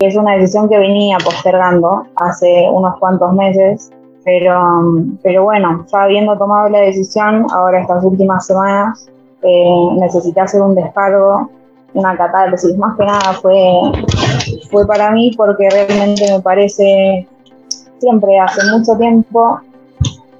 es una decisión que venía postergando hace unos cuantos meses, pero, pero bueno, ya habiendo tomado la decisión, ahora estas últimas semanas, eh, necesité hacer un descargo, una catarsis, más que nada fue, fue para mí porque realmente me parece, siempre hace mucho tiempo,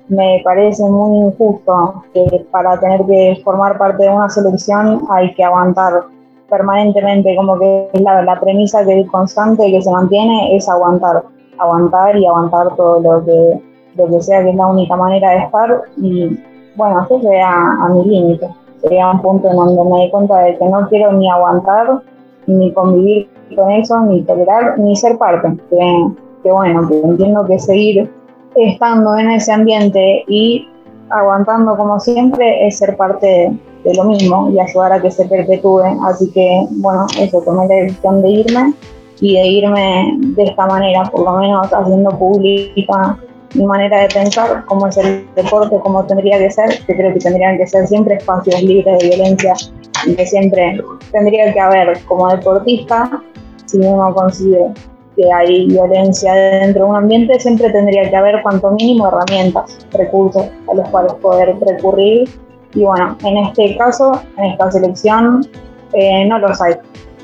me parece muy injusto que para tener que formar parte de una selección hay que aguantar permanentemente, como que la, la premisa que es constante que se mantiene es aguantar, aguantar y aguantar todo lo que, lo que sea que es la única manera de estar y bueno, esto llega a, mi límite, sería un punto en donde me di cuenta de que no quiero ni aguantar, ni convivir con eso, ni tolerar, ni ser parte, que bueno, que entiendo que seguir estando en ese ambiente y aguantando como siempre es ser parte de, lo mismo y ayudar a que se perpetúe. Así que, bueno, eso, tomé la decisión de irme y de irme de esta manera, por lo menos haciendo pública mi manera de pensar, cómo es el deporte, cómo tendría que ser, que creo que tendrían que ser siempre espacios libres de violencia y que siempre tendría que haber como deportista, si uno consigue que hay violencia dentro de un ambiente, siempre tendría que haber cuanto mínimo herramientas, recursos a los cuales poder recurrir. Y bueno, en este caso, en esta selección, eh, no los hay,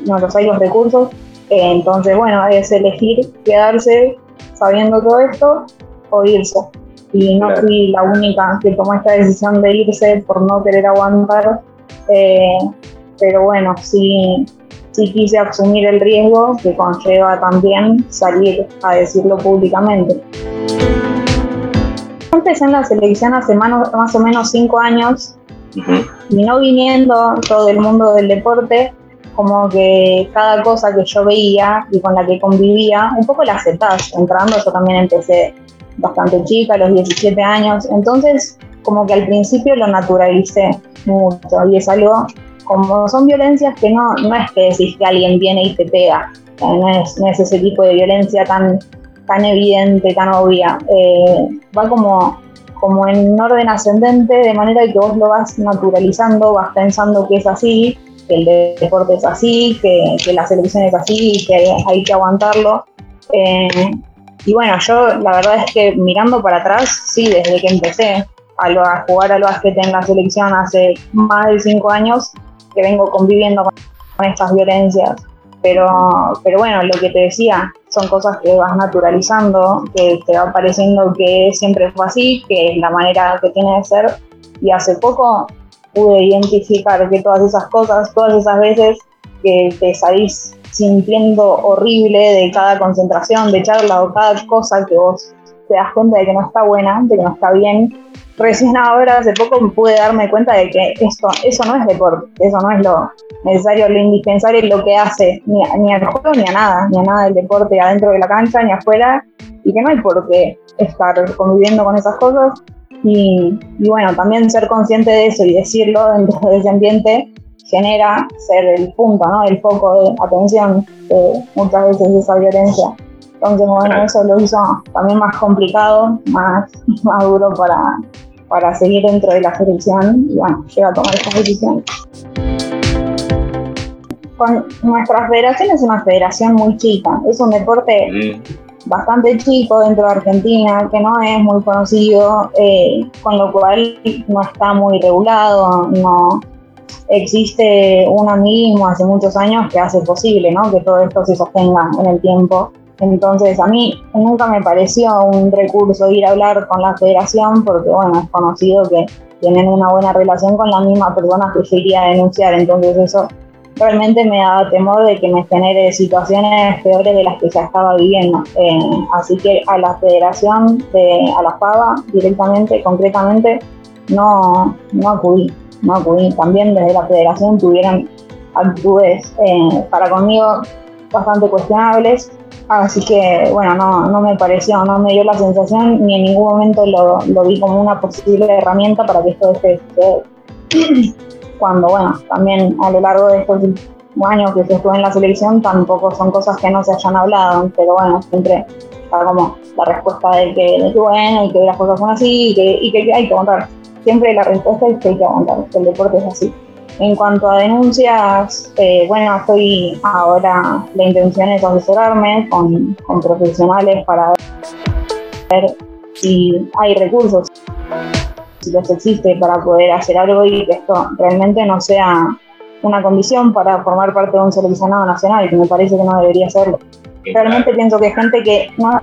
no los hay los recursos. Eh, entonces, bueno, es elegir quedarse sabiendo todo esto o irse. Y no fui la única que tomó esta decisión de irse por no querer aguantar. Eh, pero bueno, sí, sí quise asumir el riesgo que conlleva también salir a decirlo públicamente. Empecé en la selección hace más o menos cinco años y no viniendo todo el mundo del deporte, como que cada cosa que yo veía y con la que convivía, un poco la aceptás. Entrando yo también empecé bastante chica, a los 17 años, entonces como que al principio lo naturalicé mucho y es algo como son violencias que no, no es que decís que alguien viene y te pega, no es, no es ese tipo de violencia tan, tan evidente, tan obvia, eh, va como, como en orden ascendente, de manera que vos lo vas naturalizando, vas pensando que es así, que el deporte es así, que, que la selección es así, que hay, que aguantarlo. Eh, y bueno, yo la verdad es que mirando para atrás, sí, desde que empecé a, a jugar al básquet en la selección hace más de cinco años, que vengo conviviendo con, estas violencias. Pero, pero bueno, lo que te decía, son cosas que vas naturalizando, que te va pareciendo que siempre fue así, que es la manera que tiene de ser. Y hace poco pude identificar que todas esas cosas, todas esas veces que te salís sintiendo horrible de cada concentración, de charla o cada cosa que vos te das cuenta de que no está buena, de que no está bien, recién ahora, hace poco, pude darme cuenta de que esto, eso no es deporte, eso no es lo necesario, lo indispensable, lo que hace ni, ni al juego ni a nada, ni a nada del deporte adentro de la cancha ni afuera, y que no hay por qué estar conviviendo con esas cosas. Y, bueno, también ser consciente de eso y decirlo dentro de ese ambiente genera ser el punto, ¿no? El foco de atención de muchas veces esa violencia. Entonces, bueno, eso lo hizo también más complicado, más, más duro para, para seguir dentro de la selección y bueno, llega a tomar esta decisión. Con nuestra federación es una federación muy chica, es un deporte mm. bastante chico dentro de Argentina, que no es muy conocido, eh, con lo cual no está muy regulado, no existe un mismo hace muchos años que hace posible ¿no? que todo esto se sostenga en el tiempo. Entonces a mí nunca me pareció un recurso ir a hablar con la federación porque bueno, es conocido que tienen una buena relación con la misma persona que yo iría a denunciar, entonces eso realmente me daba temor de que me genere situaciones peores de las que ya estaba viviendo. Eh, así que a la federación, de, a la FABA directamente, concretamente, no, no acudí, no acudí. También desde la federación tuvieron actitudes eh, para conmigo bastante cuestionables Así que, bueno, no, no me pareció, no me dio la sensación ni en ningún momento lo, lo vi como una posible herramienta para que esto de Cuando, bueno, también a lo largo de estos años que estuve en la selección tampoco son cosas que no se hayan hablado, pero bueno, siempre está como la respuesta de que, de que bueno, y que las cosas son así y que, y que hay que aguantar. Siempre la respuesta es que hay que aguantar, que el deporte es así. En cuanto a denuncias, eh, bueno, estoy ahora, la intención es asesorarme con, con profesionales para ver si hay recursos, si los existe para poder hacer algo y que esto realmente no sea una condición para formar parte de un seleccionado nacional, que me parece que no debería serlo. Realmente pienso que hay gente que no,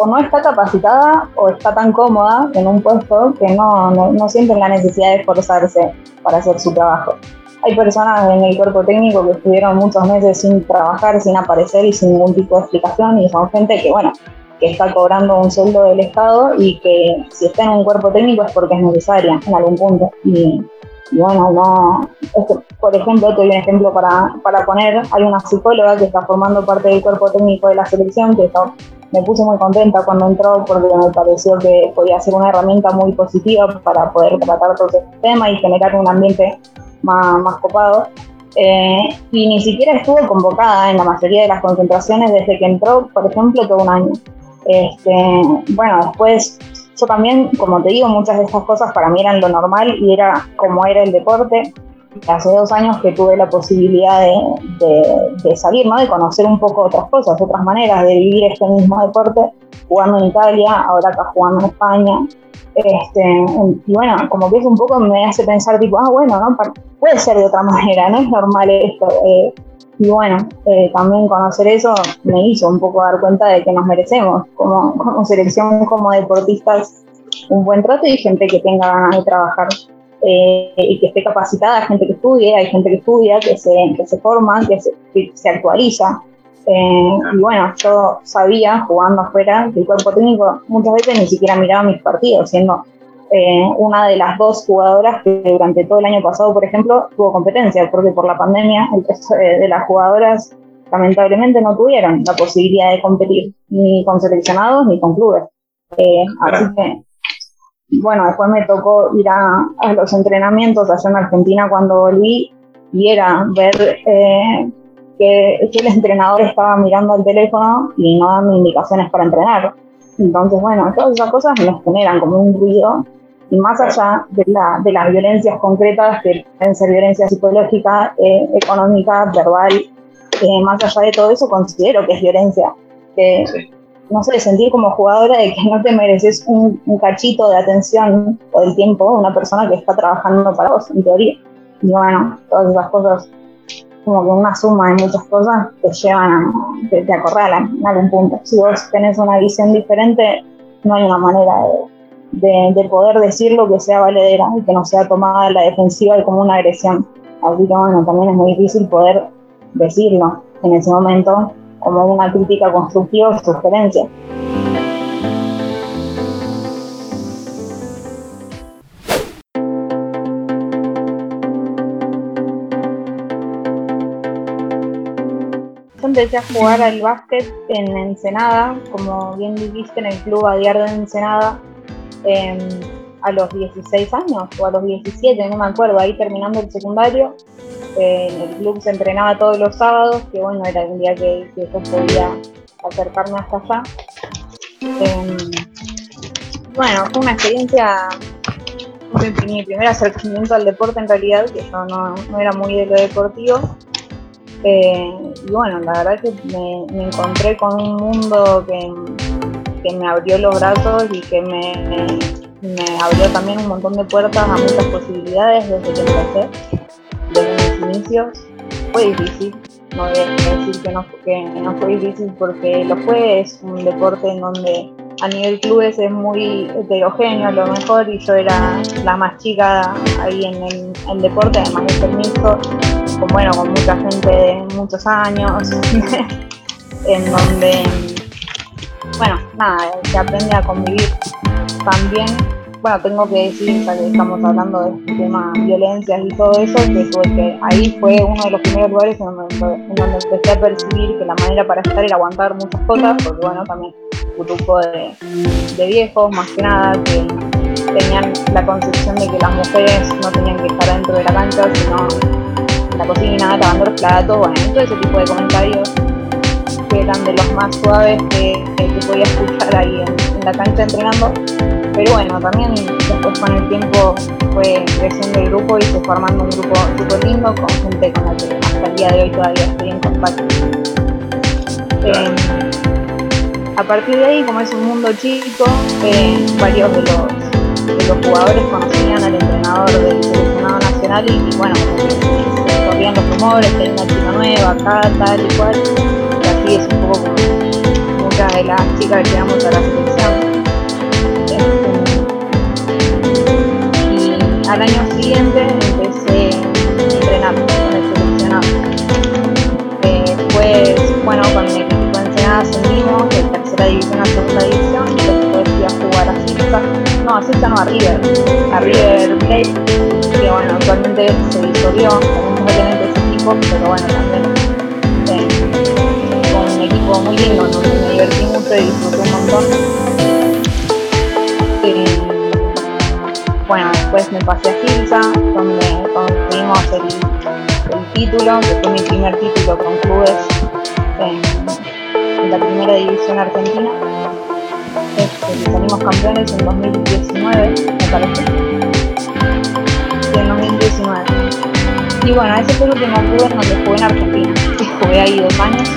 o no está capacitada o está tan cómoda en un puesto que no, no, no sienten la necesidad de esforzarse para hacer su trabajo. Hay personas en el cuerpo técnico que estuvieron muchos meses sin trabajar, sin aparecer y sin ningún tipo de explicación y son gente que, bueno, que está cobrando un sueldo del Estado y que si está en un cuerpo técnico es porque es necesaria en algún punto. Y, bueno, no, por ejemplo, te un ejemplo para, para poner, hay una psicóloga que está formando parte del cuerpo técnico de la selección que está me puse muy contenta cuando entró porque me pareció que podía ser una herramienta muy positiva para poder tratar todo este tema y generar un ambiente más, más copado. Eh, y ni siquiera estuvo convocada en la mayoría de las concentraciones desde que entró, por ejemplo, todo un año. Este, bueno, después yo también, como te digo, muchas de estas cosas para mí eran lo normal y era como era el deporte hace dos años que tuve la posibilidad de, salir, ¿no? de conocer un poco otras cosas, otras maneras de vivir este mismo deporte, jugando en Italia, ahora acá jugando en España. Este, y bueno, como que es un poco me hace pensar, tipo, ah, bueno, ¿no? puede ser de otra manera, no es normal esto. Eh, y bueno, eh, también conocer eso me hizo un poco dar cuenta de que nos merecemos como, como selección, como deportistas, un buen trato y gente que tenga ganas de trabajar eh, y que esté capacitada, gente que estudie, hay gente que estudia, que se, que se forma, que se, se actualiza. Eh, y bueno, yo sabía, jugando afuera, que el cuerpo técnico muchas veces ni siquiera miraba mis partidos, siendo eh, una de las dos jugadoras que durante todo el año pasado, por ejemplo, tuvo competencia, porque por la pandemia el resto de, las jugadoras lamentablemente no tuvieron la posibilidad de competir, ni con seleccionados ni con clubes. así que bueno, después me tocó ir a, los entrenamientos allá en Argentina cuando volví y era ver eh, que, el entrenador estaba mirando el teléfono y no dando indicaciones para entrenar. Entonces, bueno, todas esas cosas me generan como un ruido y más allá de, la, de las violencias concretas, que pueden ser violencia psicológica, eh, económica, verbal, eh, más allá de todo eso, considero que es violencia. Que, no sé, sentir como jugadora de que no te mereces un, cachito de atención o del tiempo de una persona que está trabajando para vos, en teoría. Y bueno, todas esas cosas, como que una suma de muchas cosas, te llevan a, te, te acorralan a algún punto. Si vos tenés una visión diferente, no hay una manera de, de, poder decirlo que sea valedera y que no sea tomada la defensiva como una agresión. Así que bueno, también es muy difícil poder decirlo en ese momento como una crítica constructiva o sugerencia. Empecé a jugar al básquet en Ensenada, como bien dijiste, en el club Adiar de Ensenada, em, a los 16 años o a los 17, no me acuerdo, ahí terminando el secundario en el club se entrenaba todos los sábados, que bueno, era un día que, yo podía acercarme hasta allá. Em, bueno, fue una experiencia, mi primer acercamiento al deporte en realidad, que yo no, era muy de lo deportivo. Eh, y bueno, la verdad que me, encontré con un mundo que, que, me abrió los brazos y que me, me abrió también un montón de puertas a muchas posibilidades desde que empecé fue difícil. No voy a decir que no, que no fue difícil porque lo fue. Es un deporte en donde a nivel clubes es muy heterogéneo a lo mejor y yo era la más chica ahí en el, deporte, además de ser mixto, con, bueno, con mucha gente de muchos años, en donde, bueno, nada, se aprende a convivir también bueno, tengo que decir, ya que estamos hablando de este tema violencias y todo eso, que, ahí fue uno de los primeros lugares en donde, empecé a percibir que la manera para estar era aguantar muchas cosas, porque bueno, también un grupo de, viejos, más que nada, que tenían la concepción de que las mujeres no tenían que estar dentro de la cancha, sino en la cocina, lavando los platos, bueno, todo ese tipo de comentarios que eran de los más suaves que, que podía escuchar ahí en, en la cancha entrenando pero bueno, también después con el tiempo fue creciendo el grupo y se fue armando un grupo súper lindo con gente con la que hasta el día de hoy todavía estoy en contacto. Eh, a partir de ahí, como es un mundo chico, eh, varios de los, de los jugadores conocían al entrenador del seleccionado nacional y, bueno, se corrían los rumores que hay una chica nueva acá, tal y cual. Y así es un poco como muchas de las chicas que llegamos a la selección al año siguiente empecé a entrenar con el seleccionado. Eh, después, bueno, con el equipo de Ensenada ascendimos de tercera división a segunda división, después fui a jugar a Cista, no, a Cista no, a River, a River Plate, que bueno, actualmente se disolvió, lamentablemente ese equipo, pero bueno, también eh, con un equipo muy lindo, donde me divertí mucho y disfruté un montón. bueno, después me pasé a Gilsa, donde conseguimos el, título, que fue mi primer título con clubes en, la primera división argentina. Este, salimos campeones en 2019, me parece. En 2019. Y bueno, ese fue el último club donde jugué en Argentina. Jugué ahí dos años.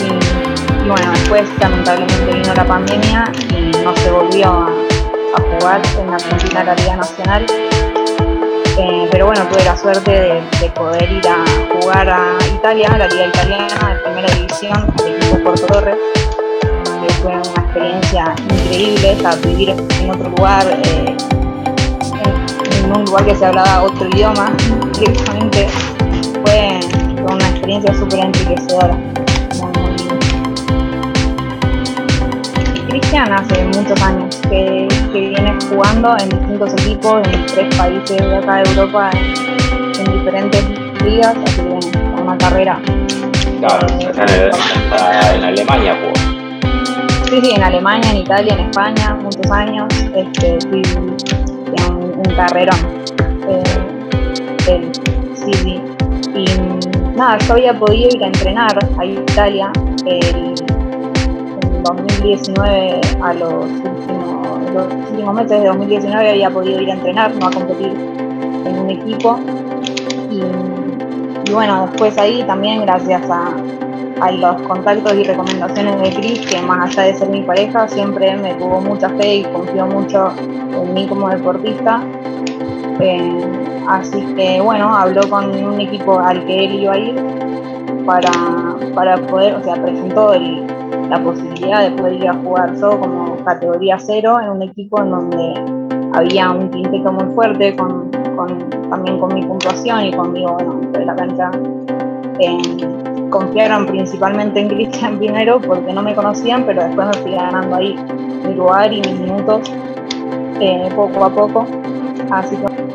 Y, y bueno, después lamentablemente vino la pandemia y no se volvió a a jugar en Argentina la Liga Nacional. Eh, pero bueno, tuve la suerte de, poder ir a jugar a Italia, la Liga Italiana, de primera división, al equipo Porto Torres, fue una experiencia increíble, o vivir en otro lugar, eh, en, un lugar que se hablaba otro idioma directamente, fue, una experiencia súper enriquecedora. Cristian hace muchos años que, viene jugando en distintos equipos en tres países de acá de Europa, en, diferentes ligas, así que una carrera. Claro, eh, está en, Alemania jugó. Sí, sí, en Alemania, en Italia, en España, muchos años. Este, sí, un, un carrerón. Eh, sí, sí. Y nada, yo había podido ir a entrenar a Italia el 2019 a los últimos, últimos meses de 2019 había podido ir a entrenar, no a competir en un equipo. Y, bueno, después ahí también gracias a, los contactos y recomendaciones de Chris, que más allá de ser mi pareja, siempre me tuvo mucha fe y confió mucho en mí como deportista. Eh, así que bueno, habló con un equipo al que él iba a ir para, para poder, o sea, presentó el, la posibilidad de poder ir a jugar yo como categoría cero en un equipo en donde había un quinteto muy fuerte, con, también con mi puntuación y conmigo bueno, de la cancha. Eh, confiaron principalmente en Cristian primero porque no me conocían, pero después me fui ganando ahí mi lugar y mis minutos eh, poco a poco. Así que,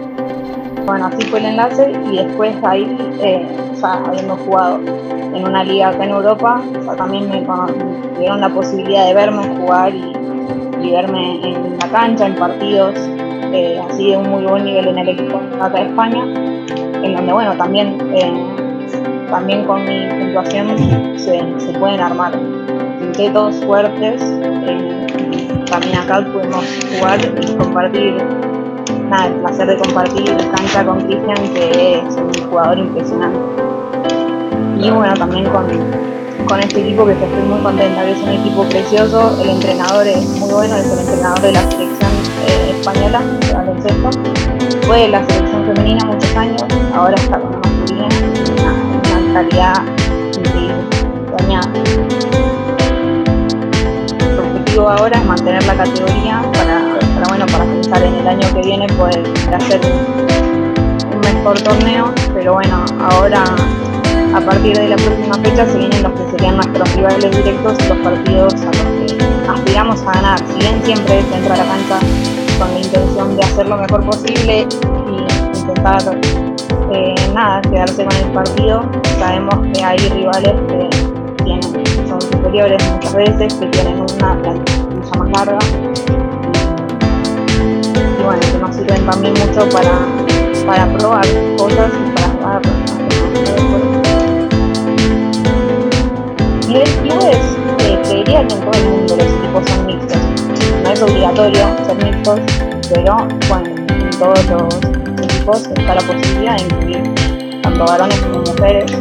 bueno, así fue el enlace y después ahí, eh, ya habiendo jugado en una liga acá en Europa, también me dieron la posibilidad de verme jugar y, verme en la cancha, en partidos eh, así de un muy buen nivel en el equipo acá de España, en donde bueno, también, eh, también con mi puntuación se, pueden armar quintetos fuertes. También acá pudimos jugar y compartir nada, el placer de compartir cancha con Cristian, que es un jugador impresionante. Y bueno, también con, con este equipo que estoy muy contenta, que es un equipo precioso, el entrenador es muy bueno, es el entrenador de la selección eh, española de baloncesto, fue de la selección femenina muchos años, ahora está con la masculina, una, una calidad increíble, soñada. El objetivo ahora es mantener la categoría para, para, bueno, para pensar en el año que viene poder hacer un mejor torneo, pero bueno, ahora a partir de la próxima fecha se vienen los que serían nuestros rivales directos y los partidos a los que aspiramos a ganar. Si bien siempre se entra a la cancha con la intención de hacer lo mejor posible y intentar eh, nada, quedarse con el partido, sabemos que hay rivales que tienen, son superiores muchas veces, que tienen una plantilla más larga bueno, que nos sirven también mucho para, para probar cosas y para jugar nivel clubes, eh, creería que en todo el mundo los equipos son mixtos. No es obligatorio ser mixtos, pero bueno, en todos los equipos está la posibilidad de incluir tanto varones como mujeres.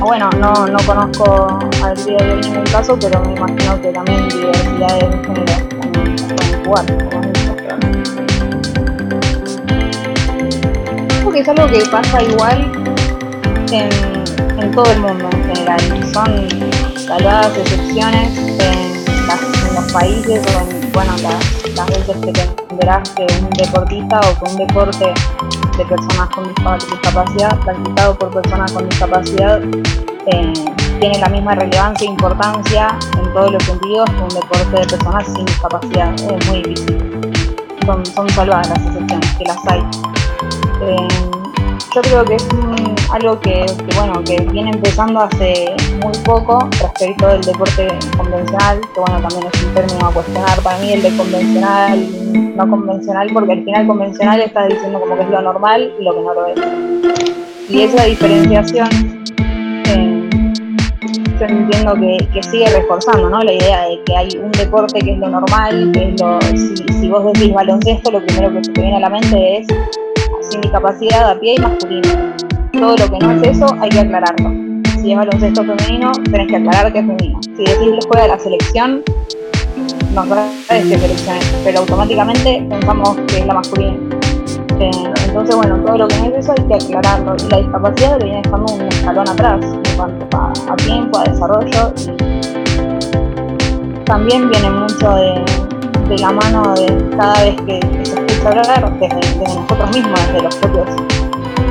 Bueno, no, no conozco al día de ningún caso, pero me imagino que también diversidad de género jugar. Porque es algo que pasa igual en, en todo el mundo en general. Son salvadas excepciones en, los países o en bueno, las, veces que te que un deportista o que un deporte de personas con discapacidad, practicado por personas con discapacidad, eh, tiene la misma relevancia e importancia en todos los sentidos que un deporte de personas sin discapacidad. Es muy difícil. Son, son salvadas las excepciones, que las hay. Eh, yo creo que es algo que, bueno, que viene empezando hace muy poco respecto del deporte convencional, que bueno, también es un término a cuestionar para mí el de convencional, no convencional, porque al final convencional está diciendo como que es lo normal y lo que no lo es. Y esa diferenciación entiendo que, sigue reforzando ¿no? la idea de que hay un deporte que es lo normal, que es lo, si, si vos decís baloncesto, lo primero que te viene a la mente es sin discapacidad a pie y masculino. Todo lo que no es eso hay que aclararlo. Si es baloncesto femenino, tenés que aclarar que es femenino. Si decís juega la selección, no sabes que selecciones, pero automáticamente pensamos que es la masculina. Eh, entonces, bueno, todo lo que es eso hay que aclararlo. Y la discapacidad viene dejando un escalón atrás en cuanto a, tiempo, a desarrollo. Y también viene mucho de, la mano de cada vez que, se escucha hablar, desde, nosotros mismos, desde los propios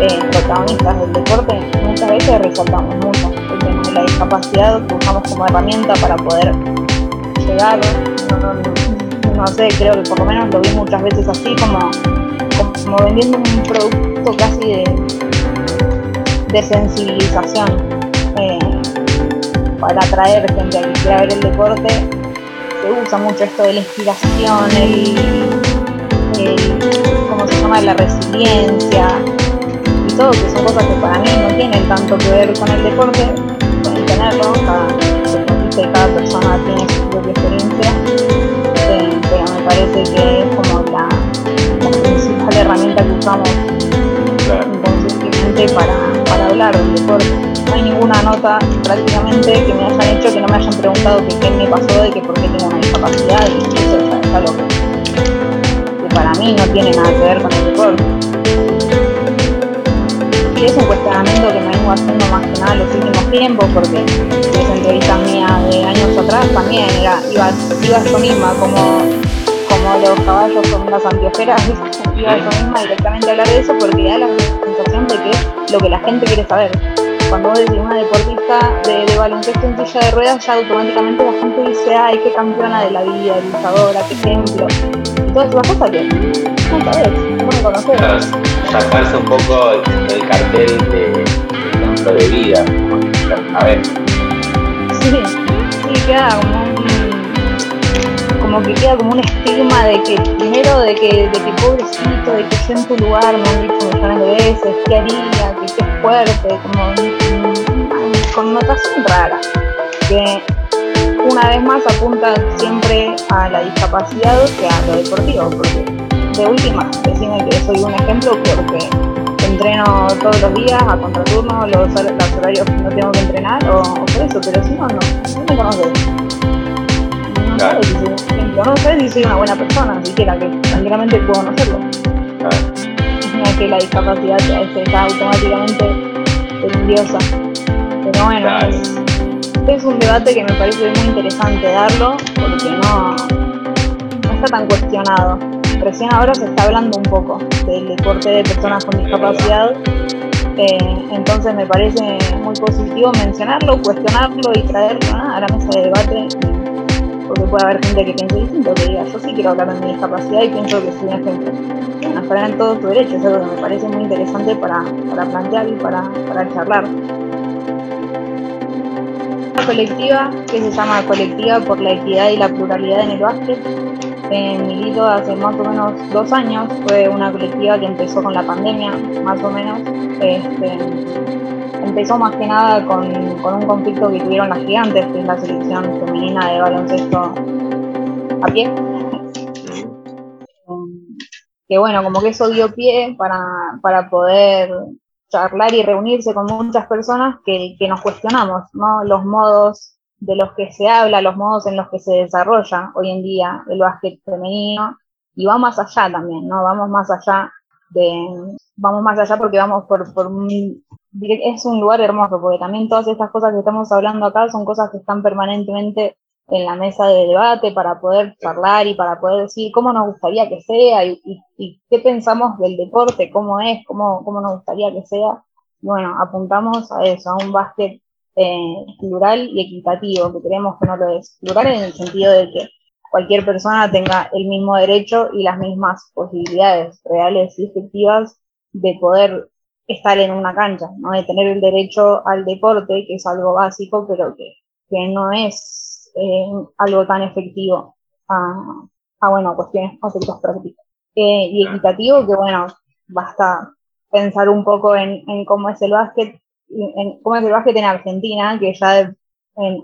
eh, protagonistas del deporte, muchas veces resaltamos mucho el tema de la discapacidad que usamos como herramienta para poder llegar, no, sé, creo que por lo menos lo vi muchas veces así, como, como, vendiendo un producto casi de, de sensibilización eh, para atraer gente a que quiera ver el deporte se usa mucho esto de la inspiración, el, ¿cómo se llama? La resiliencia y todo, que son cosas que para mí no tienen tanto que ver con el deporte, pueden tenerlo, cada deportista y cada persona tiene su propia experiencia, eh, pero me parece que es como la, herramienta que usamos. Inconscientemente para, para hablar del deporte. No hay ninguna nota prácticamente que me hayan hecho que no me hayan preguntado que qué me pasó, de que por qué tengo una discapacidad y eso es algo que, para mí no tiene nada que ver con el deporte. Y es un cuestionamiento que me vengo haciendo más que nada los últimos tiempos porque esa entrevista mía de años atrás también era, iba, iba yo misma como, como los caballos con las antiojeras, iba yo misma directamente a hablar de eso porque da la sensación de que es lo que la gente quiere saber cuando vos decís una deportista de, baloncesto en silla de ruedas, ya automáticamente la gente dice, ay, qué campeona de la vida, luchadora, qué ejemplo. Y todas esas cosas que no sabes, no conocer. sacarse un poco el, cartel de, ejemplo de vida. A ver. Sí, sí, queda como como que queda como un estigma de que primero de que, de que pobrecito, de que yo en tu lugar me han dicho millones de veces, qué haría, que qué fuerte, como connotación rara, que una vez más apunta siempre a la discapacidad que a lo deportivo, porque de última, decime que soy un ejemplo porque entreno todos los días a contraturno, los, los horarios no tengo que entrenar o, por eso, pero si no, no, no me conoces no sé si soy una buena persona, siquiera que tranquilamente puedo no serlo. No es que la discapacidad está automáticamente envidiosa. Pero bueno, es, un debate que me parece muy interesante darlo porque no, no está tan cuestionado. Recién ahora se está hablando un poco del deporte de personas con discapacidad. Eh, entonces me parece muy positivo mencionarlo, cuestionarlo y traerlo a la mesa de debate porque puede haber gente que piense distinto, que diga, yo sí quiero hablar de mi discapacidad y pienso que soy un ejemplo. Bueno, estará en todos tus derechos, es algo que me parece muy interesante para, para plantear y para, para charlar. Colectiva que se llama Colectiva por la Equidad y la Pluralidad en el Básquet. En Milito hace más o menos dos años, fue una colectiva que empezó con la pandemia, más o menos. Este, empezó más que nada con, un conflicto que tuvieron las gigantes, que es la selección femenina de baloncesto a pie. que bueno, como que eso dio pie para, para poder charlar y reunirse con muchas personas que, que, nos cuestionamos, ¿no? Los modos de los que se habla, los modos en los que se desarrolla hoy en día el básquet femenino, y va más allá también, ¿no? Vamos más allá de, vamos más allá porque vamos por, por un, es un lugar hermoso, porque también todas estas cosas que estamos hablando acá son cosas que están permanentemente en la mesa de debate para poder charlar y para poder decir cómo nos gustaría que sea y, qué pensamos del deporte, cómo es, cómo, cómo nos gustaría que sea. Bueno, apuntamos a eso, a un básquet eh, plural y equitativo, que creemos que no lo es. Plural en el sentido de que cualquier persona tenga el mismo derecho y las mismas posibilidades reales y efectivas de poder estar en una cancha, de tener el derecho al deporte, que es algo básico, pero que, que no es eh, algo tan efectivo a, a bueno, cuestiones, aspectos prácticos. Eh, y equitativo, que bueno, basta pensar un poco en, cómo es el básquet, en cómo es el básquet en Argentina, que ya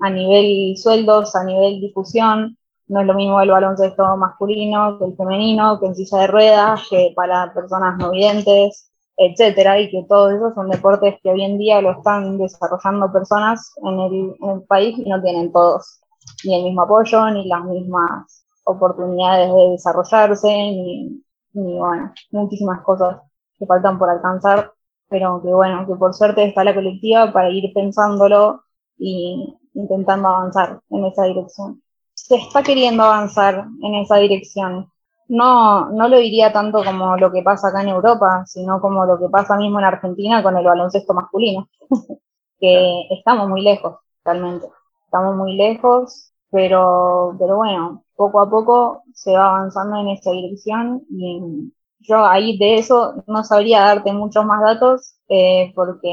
a nivel sueldos, a nivel difusión, no es lo mismo el baloncesto masculino que el femenino, que en silla de ruedas, que para personas no videntes, etcétera, y que todos esos son deportes que hoy en día lo están desarrollando personas en el, país y no tienen todos ni el mismo apoyo, ni las mismas oportunidades de desarrollarse, ni, ni bueno, muchísimas cosas que faltan por alcanzar, pero que bueno, que por suerte está la colectiva para ir pensándolo y intentando avanzar en esa dirección se está queriendo avanzar en esa dirección. No, no lo diría tanto como lo que pasa acá en Europa, sino como lo que pasa mismo en Argentina con el baloncesto masculino, que estamos muy lejos, realmente. Estamos muy lejos, pero, pero bueno, poco a poco se va avanzando en esa dirección y yo ahí de eso no sabría darte muchos más datos eh, porque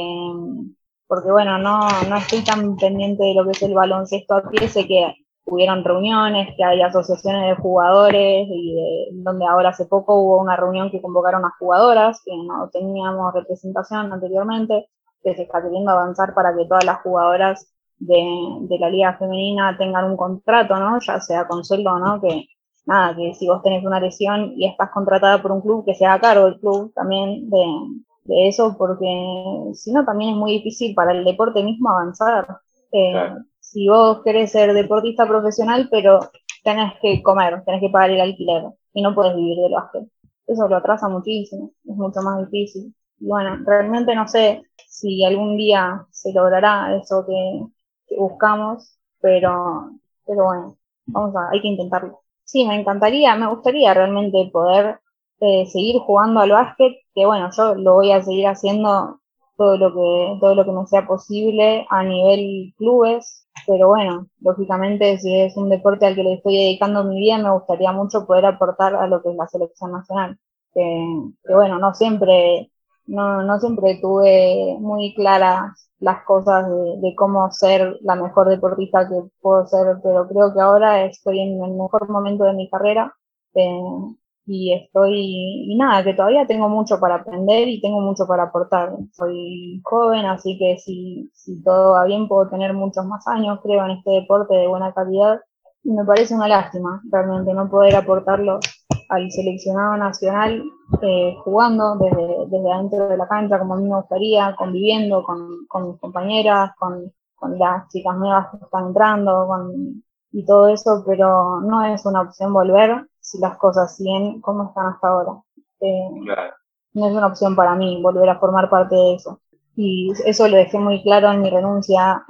porque bueno, no, no estoy tan pendiente de lo que es el baloncesto a pie, sé que hubieron reuniones, que hay asociaciones de jugadores y de, donde ahora hace poco hubo una reunión que convocaron a jugadoras, que no teníamos representación anteriormente, que se está queriendo avanzar para que todas las jugadoras de, de la liga femenina tengan un contrato, ¿no? Ya sea con sueldo no, que nada, que si vos tenés una lesión y estás contratada por un club, que sea a cargo el club también de, de eso, porque si no también es muy difícil para el deporte mismo avanzar. Eh, si vos querés ser deportista profesional, pero tenés que comer, tenés que pagar el alquiler y no puedes vivir del básquet. Eso lo atrasa muchísimo, es mucho más difícil. Y bueno, realmente no sé si algún día se logrará eso que, buscamos, pero, pero bueno, vamos a, hay que intentarlo. Sí, me encantaría, me gustaría realmente poder eh, seguir jugando al básquet, que bueno, yo lo voy a seguir haciendo todo lo que, todo lo que me sea posible a nivel clubes, pero bueno, lógicamente si es un deporte al que le estoy dedicando mi vida, me gustaría mucho poder aportar a lo que es la selección nacional. Que, bueno, no siempre, no, no siempre tuve muy claras las cosas de, cómo ser la mejor deportista que puedo ser, pero creo que ahora estoy en el mejor momento de mi carrera. Eh, y estoy, y nada, que todavía tengo mucho para aprender y tengo mucho para aportar. Soy joven, así que si, si todo va bien puedo tener muchos más años, creo, en este deporte de buena calidad. Y me parece una lástima realmente no poder aportarlo al seleccionado nacional eh, jugando desde, desde adentro de la cancha como a mí me gustaría, conviviendo con, con mis compañeras, con, con las chicas nuevas que están entrando, con, y todo eso, pero no es una opción volver las cosas siguen como están hasta ahora. Eh, no es una opción para mí volver a formar parte de eso. Y eso lo dejé muy claro en mi renuncia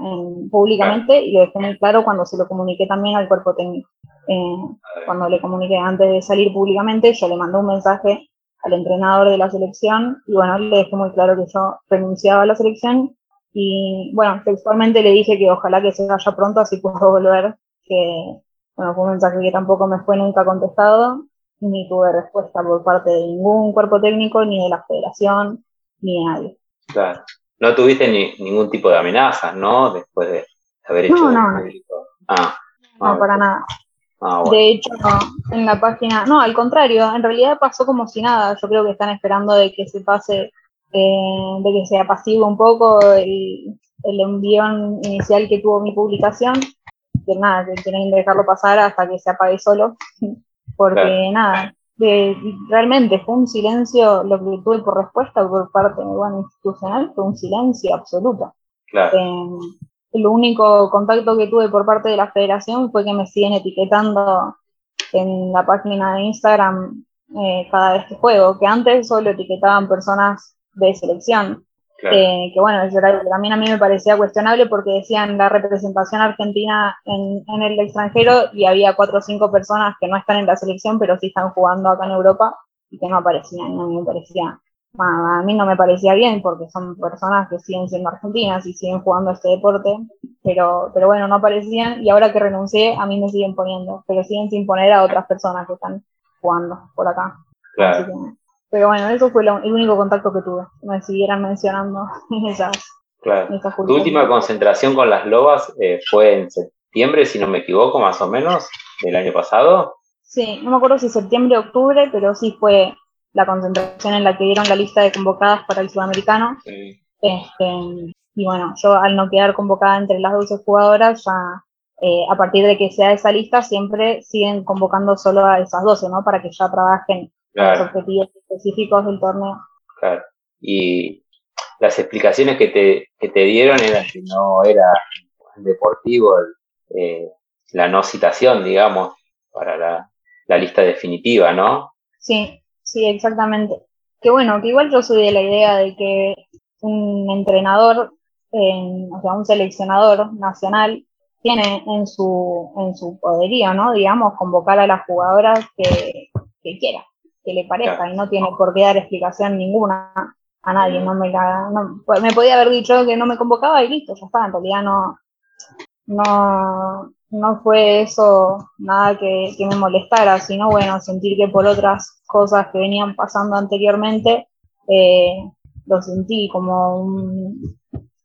públicamente y lo dejé muy claro cuando se lo comuniqué también al cuerpo técnico. Eh, cuando le comuniqué antes de salir públicamente, yo le mandé un mensaje al entrenador de la selección y bueno, le dejé muy claro que yo renunciaba a la selección y bueno, textualmente le dije que ojalá que se vaya pronto así puedo volver que bueno, fue un mensaje que tampoco me fue nunca contestado, ni tuve respuesta por parte de ningún cuerpo técnico, ni de la federación, ni de nadie. Claro. No tuviste ni, ningún tipo de amenaza, ¿no? Después de haber hecho... No, no, no. Ah, no, ah, para nada. Ah, de hecho, en la página, no, al contrario, en realidad pasó como si nada. Yo creo que están esperando de que se pase, eh, de que sea pasivo un poco el, el envión inicial que tuvo mi publicación que nada, que quieren dejarlo pasar hasta que se apague solo, porque nada, realmente fue un silencio, lo que tuve por respuesta por parte de bueno, institucional fue un silencio absoluto. Eh, lo único contacto que tuve por parte de la federación fue que me siguen etiquetando en la página de Instagram eh, cada vez que juego, que antes solo etiquetaban personas de selección. Eh, que bueno, eso era también a mí me parecía cuestionable porque decían la representación argentina en, en, el extranjero y había cuatro o cinco personas que no están en la selección, pero sí están jugando acá en Europa y que no aparecían. A mí me parecía, a mí no me parecía bien porque son personas que siguen siendo argentinas y siguen jugando este deporte, pero, pero bueno, no aparecían y ahora que renuncié a mí me siguen poniendo, pero siguen sin poner a otras personas que están jugando por acá. Pero bueno, eso fue el único contacto que tuve. Me siguieran mencionando en esas. Claro. tu última concentración con las lobas eh, fue en septiembre, si no me equivoco, más o menos, del año pasado. Sí, no me acuerdo si septiembre o octubre, pero sí fue la concentración en la que dieron la lista de convocadas para el sudamericano. Este, y bueno, yo al no quedar convocada entre las 12 jugadoras, ya eh, a partir de que sea esa lista, siempre siguen convocando solo a esas 12, ¿no? Para que ya trabajen los objetivos específicos del torneo. Claro. Y las explicaciones que te, que te dieron eran que no era deportivo eh, la no citación, digamos, para la, la lista definitiva, ¿no? Sí, sí, exactamente. Que bueno, que igual yo soy de la idea de que un entrenador, o sea, un seleccionador nacional, tiene en su, en su poderío, ¿no? Digamos, convocar a las jugadoras que, que quiera, que le parezca, y no tiene por qué dar explicación ninguna a nadie. No me, la, pues, me podía haber dicho que no me convocaba y listo, ya está. En realidad no, no, no fue eso nada que, que me molestara, sino bueno, sentir que por otras cosas que venían pasando anteriormente, eh, lo sentí como un,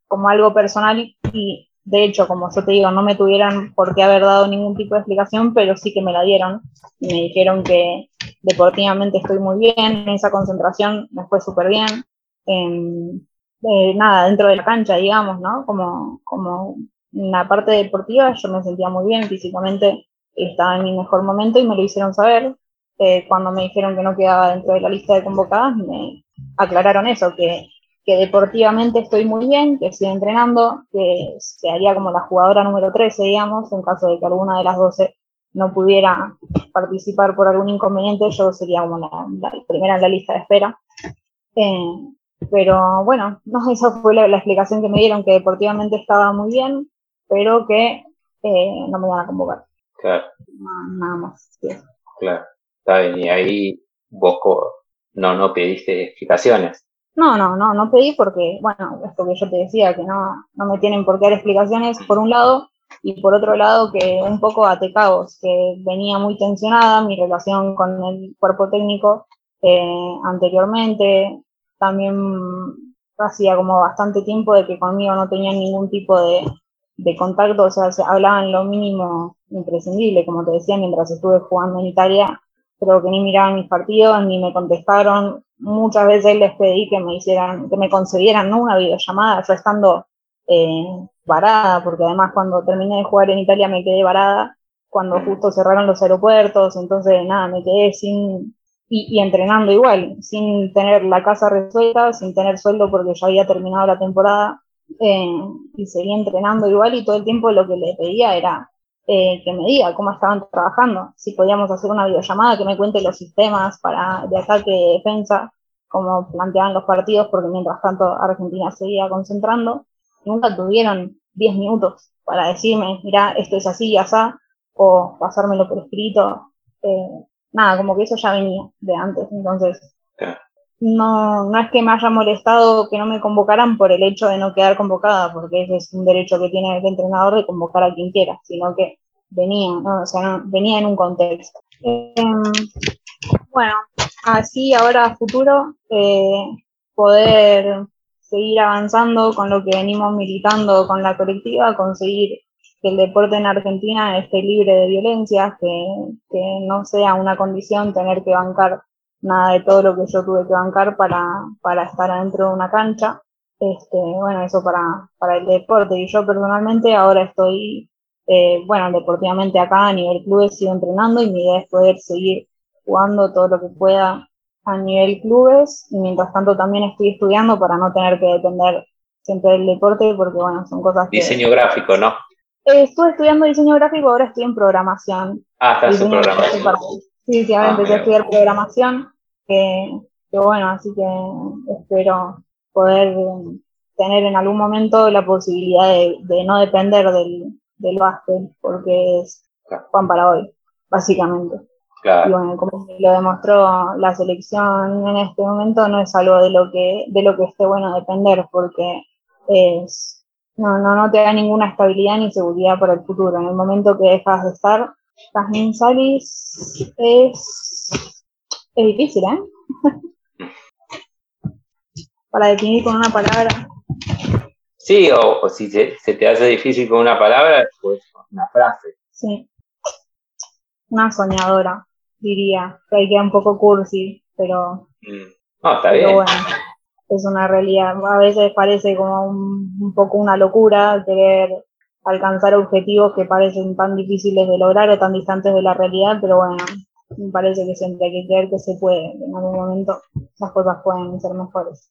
como algo personal y de hecho, como yo te digo, no me tuvieran por qué haber dado ningún tipo de explicación, pero sí que me la dieron. Y me dijeron que deportivamente estoy muy bien, en esa concentración me fue súper bien. Eh, nada, dentro de la cancha, digamos, ¿no? Como, como la parte deportiva yo me sentía muy bien, físicamente estaba en mi mejor momento y me lo hicieron saber. Eh, cuando me dijeron que no quedaba dentro de la lista de convocadas, me aclararon eso, que que deportivamente estoy muy bien, que estoy entrenando, que se haría como la jugadora número 13, digamos, en caso de que alguna de las 12 no pudiera participar por algún inconveniente, yo sería como la, primera en la lista de espera. Eh, pero bueno, no, esa fue la, explicación que me dieron, que deportivamente estaba muy bien, pero que eh, no me iban a convocar. Claro. nada más. Claro, está bien, y ahí vos no, no pediste explicaciones. No, no, no, no pedí porque, bueno, esto que yo te decía, que no, no me tienen por qué dar explicaciones, por un lado, y por otro lado que un poco a Tecaos, que venía muy tensionada mi relación con el cuerpo técnico eh, anteriormente, también hacía como bastante tiempo de que conmigo no tenían ningún tipo de, de contacto, o sea, se hablaban lo mínimo imprescindible, como te decía, mientras estuve jugando en Italia, creo que ni miraban mis partidos, ni me contestaron, muchas veces les pedí que me hicieran, que me concedieran una videollamada, yo estando eh, varada, porque además cuando terminé de jugar en Italia me quedé varada, cuando justo cerraron los aeropuertos, entonces nada, me quedé sin, y, entrenando igual, sin tener la casa resuelta, sin tener sueldo porque ya había terminado la temporada, eh, y seguí entrenando igual y todo el tiempo lo que le pedía era eh, que me diga cómo estaban trabajando, si podíamos hacer una videollamada, que me cuente los sistemas para de ataque de defensa, cómo planteaban los partidos, porque mientras tanto Argentina seguía concentrando, nunca tuvieron 10 minutos para decirme, mira, esto es así y así, o pasármelo por escrito. Eh, nada, como que eso ya venía de antes, entonces no, no es que me haya molestado que no me convocaran por el hecho de no quedar convocada, porque ese es un derecho que tiene el entrenador de convocar a quien quiera, sino que venía, o sea, venía en un contexto. Em, bueno, así ahora a futuro eh, poder seguir avanzando con lo que venimos militando con la colectiva, conseguir que el deporte en Argentina esté libre de violencias, que, que no sea una condición tener que bancar nada de todo lo que yo tuve que bancar para, para estar adentro de una cancha. Este, bueno, eso para, para el deporte. Y yo personalmente ahora estoy eh, bueno, deportivamente acá a nivel clubes sigo entrenando y mi idea es poder seguir jugando todo lo que pueda a nivel clubes y mientras tanto también estoy estudiando para no tener que depender siempre del deporte porque bueno, son cosas que... Diseño gráfico, ¿no? Eh, estuve estudiando diseño gráfico, ahora estoy en programación. Ah, estás en programación. Sí, sí, ahora ah, empecé a estudiar programación, que, bueno, así que espero poder tener en algún momento la posibilidad de, no depender del, del básquet, porque es Juan para hoy, básicamente. Y bueno, como lo demostró la selección en este momento, no es algo de lo que, de lo que esté bueno depender, porque es, no, no, no te da ninguna estabilidad ni seguridad para el futuro. En el momento que dejas de estar, Jasmine Salis es, es difícil, ¿eh? para definir con una palabra. Sí, o, si se, se, te hace difícil con una palabra, pues una frase. Sí. Una soñadora diría, que ahí queda un poco cursi, pero, mm. no, está bien. bueno, es una realidad. A veces parece como un, poco una locura querer alcanzar objetivos que parecen tan difíciles de lograr o tan distantes de la realidad, pero bueno, me parece que siempre hay que creer que se puede, en algún momento las cosas pueden ser mejores.